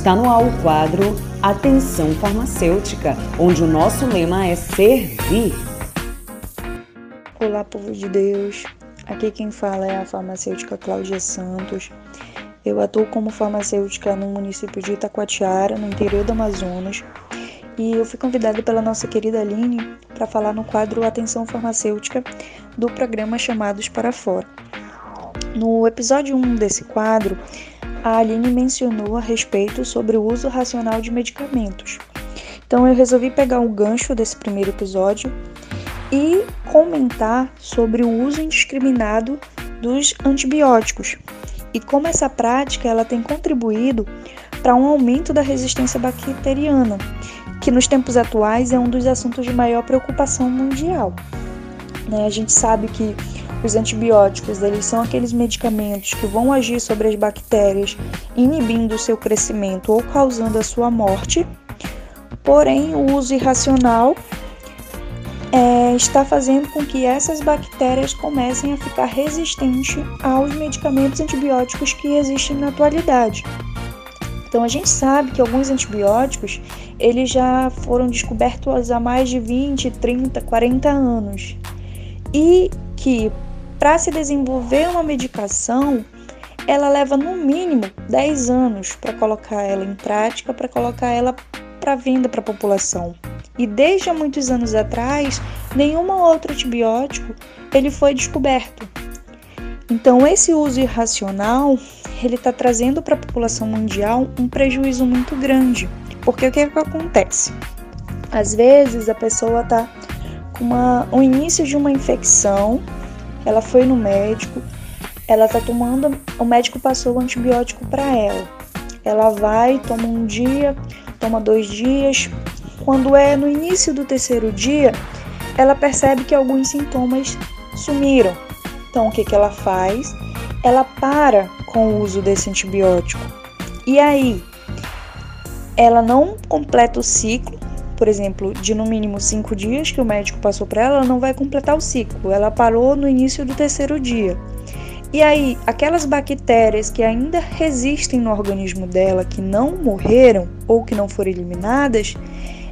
Está no ar o quadro Atenção Farmacêutica, onde o nosso lema é servir. Olá, povo de Deus. Aqui quem fala é a farmacêutica Cláudia Santos. Eu atuo como farmacêutica no município de Itacoatiara, no interior do Amazonas. E eu fui convidada pela nossa querida Aline para falar no quadro Atenção Farmacêutica do programa Chamados para Fora. No episódio 1 desse quadro, a Aline mencionou a respeito sobre o uso racional de medicamentos. Então eu resolvi pegar o gancho desse primeiro episódio e comentar sobre o uso indiscriminado dos antibióticos e como essa prática ela tem contribuído para um aumento da resistência bacteriana, que nos tempos atuais é um dos assuntos de maior preocupação mundial. Né? A gente sabe que os antibióticos, eles são aqueles medicamentos que vão agir sobre as bactérias, inibindo o seu crescimento ou causando a sua morte. Porém, o uso irracional é, está fazendo com que essas bactérias comecem a ficar resistentes aos medicamentos antibióticos que existem na atualidade. Então a gente sabe que alguns antibióticos eles já foram descobertos há mais de 20, 30, 40 anos. E que para se desenvolver uma medicação, ela leva no mínimo 10 anos para colocar ela em prática, para colocar ela para venda para a população. E desde há muitos anos atrás, nenhum outro antibiótico ele foi descoberto. Então esse uso irracional ele está trazendo para a população mundial um prejuízo muito grande, porque o que, é que acontece? Às vezes a pessoa está com uma, o início de uma infecção ela foi no médico, ela tá tomando, o médico passou o antibiótico para ela. Ela vai, toma um dia, toma dois dias. Quando é no início do terceiro dia, ela percebe que alguns sintomas sumiram. Então, o que, que ela faz? Ela para com o uso desse antibiótico. E aí, ela não completa o ciclo por exemplo, de no mínimo cinco dias que o médico passou para ela, ela não vai completar o ciclo. Ela parou no início do terceiro dia. E aí, aquelas bactérias que ainda resistem no organismo dela, que não morreram ou que não foram eliminadas,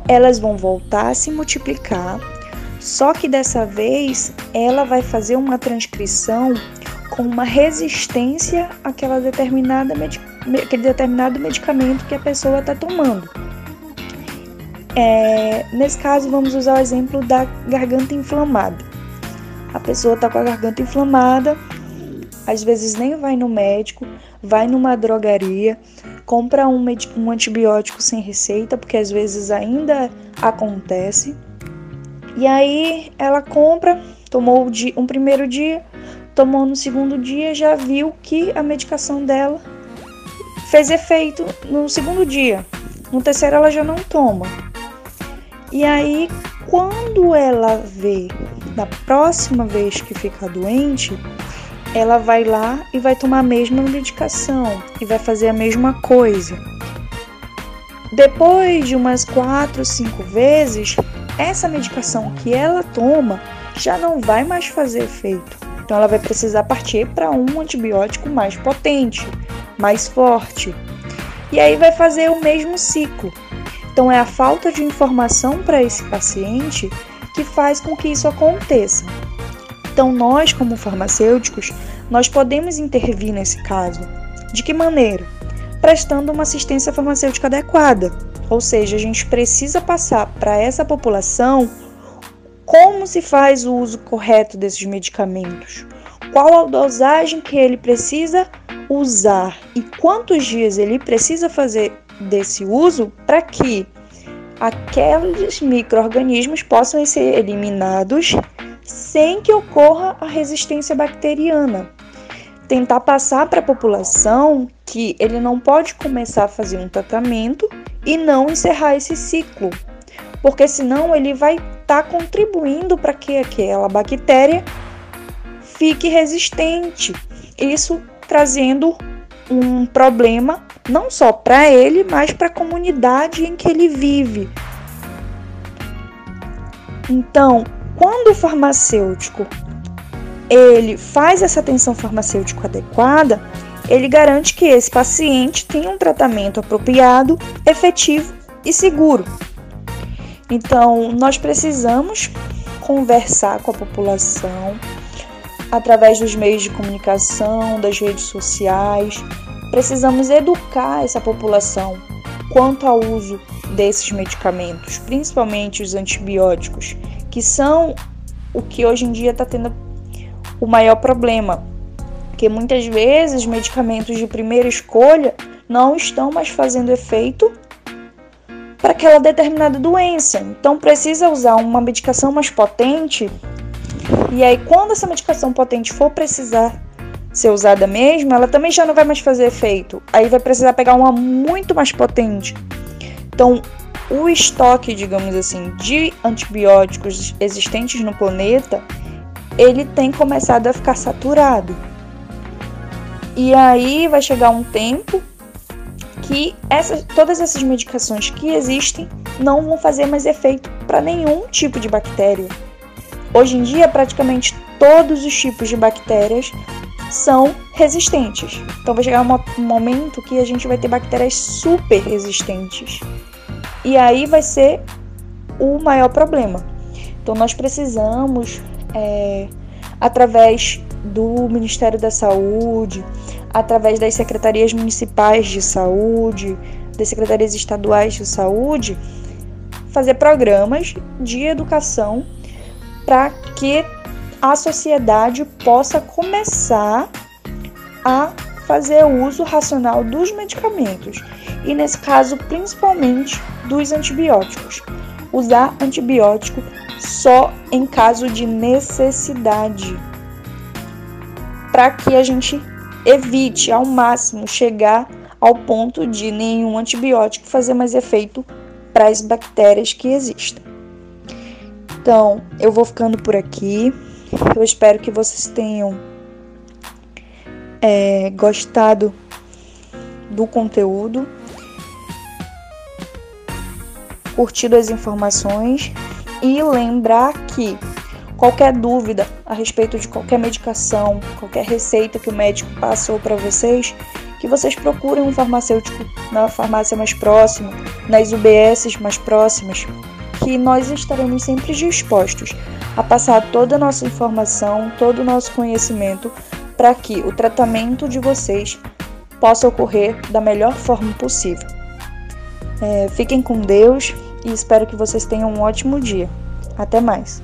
elas vão voltar a se multiplicar. Só que dessa vez ela vai fazer uma transcrição com uma resistência àquela determinada aquele determinado medicamento que a pessoa está tomando. É, nesse caso, vamos usar o exemplo da garganta inflamada. A pessoa está com a garganta inflamada, às vezes nem vai no médico, vai numa drogaria, compra um, um antibiótico sem receita, porque às vezes ainda acontece. E aí ela compra, tomou um primeiro dia, tomou no segundo dia, já viu que a medicação dela fez efeito no segundo dia. No terceiro ela já não toma. E aí, quando ela vê da próxima vez que ficar doente, ela vai lá e vai tomar a mesma medicação e vai fazer a mesma coisa. Depois de umas quatro, cinco vezes, essa medicação que ela toma já não vai mais fazer efeito. Então ela vai precisar partir para um antibiótico mais potente, mais forte. E aí vai fazer o mesmo ciclo. Então, é a falta de informação para esse paciente que faz com que isso aconteça. Então, nós, como farmacêuticos, nós podemos intervir nesse caso. De que maneira? Prestando uma assistência farmacêutica adequada. Ou seja, a gente precisa passar para essa população como se faz o uso correto desses medicamentos, qual a dosagem que ele precisa usar e quantos dias ele precisa fazer desse uso para que aqueles micro-organismos possam ser eliminados sem que ocorra a resistência bacteriana. Tentar passar para a população que ele não pode começar a fazer um tratamento e não encerrar esse ciclo, porque senão ele vai estar tá contribuindo para que aquela bactéria fique resistente. Isso trazendo um problema não só para ele, mas para a comunidade em que ele vive. Então, quando o farmacêutico ele faz essa atenção farmacêutica adequada, ele garante que esse paciente tenha um tratamento apropriado, efetivo e seguro. Então, nós precisamos conversar com a população através dos meios de comunicação, das redes sociais. Precisamos educar essa população quanto ao uso desses medicamentos, principalmente os antibióticos, que são o que hoje em dia está tendo o maior problema. Porque muitas vezes medicamentos de primeira escolha não estão mais fazendo efeito para aquela determinada doença. Então precisa usar uma medicação mais potente. E aí quando essa medicação potente for precisar ser usada mesmo, ela também já não vai mais fazer efeito. Aí vai precisar pegar uma muito mais potente. Então, o estoque, digamos assim, de antibióticos existentes no planeta, ele tem começado a ficar saturado. E aí vai chegar um tempo que essa, todas essas medicações que existem não vão fazer mais efeito para nenhum tipo de bactéria. Hoje em dia, praticamente todos os tipos de bactérias são resistentes. Então vai chegar um momento que a gente vai ter bactérias super resistentes. E aí vai ser o maior problema. Então nós precisamos, é, através do Ministério da Saúde, através das secretarias municipais de saúde, das secretarias estaduais de saúde, fazer programas de educação para que a sociedade possa começar a fazer uso racional dos medicamentos e, nesse caso, principalmente dos antibióticos. Usar antibiótico só em caso de necessidade, para que a gente evite ao máximo chegar ao ponto de nenhum antibiótico fazer mais efeito para as bactérias que existem. Então, eu vou ficando por aqui. Eu espero que vocês tenham é, gostado do conteúdo, curtido as informações e lembrar que Qualquer dúvida a respeito de qualquer medicação, qualquer receita que o médico passou para vocês, que vocês procurem um farmacêutico na farmácia mais próxima, nas UBSs mais próximas, que nós estaremos sempre dispostos a passar toda a nossa informação, todo o nosso conhecimento para que o tratamento de vocês possa ocorrer da melhor forma possível. É, fiquem com Deus e espero que vocês tenham um ótimo dia. Até mais!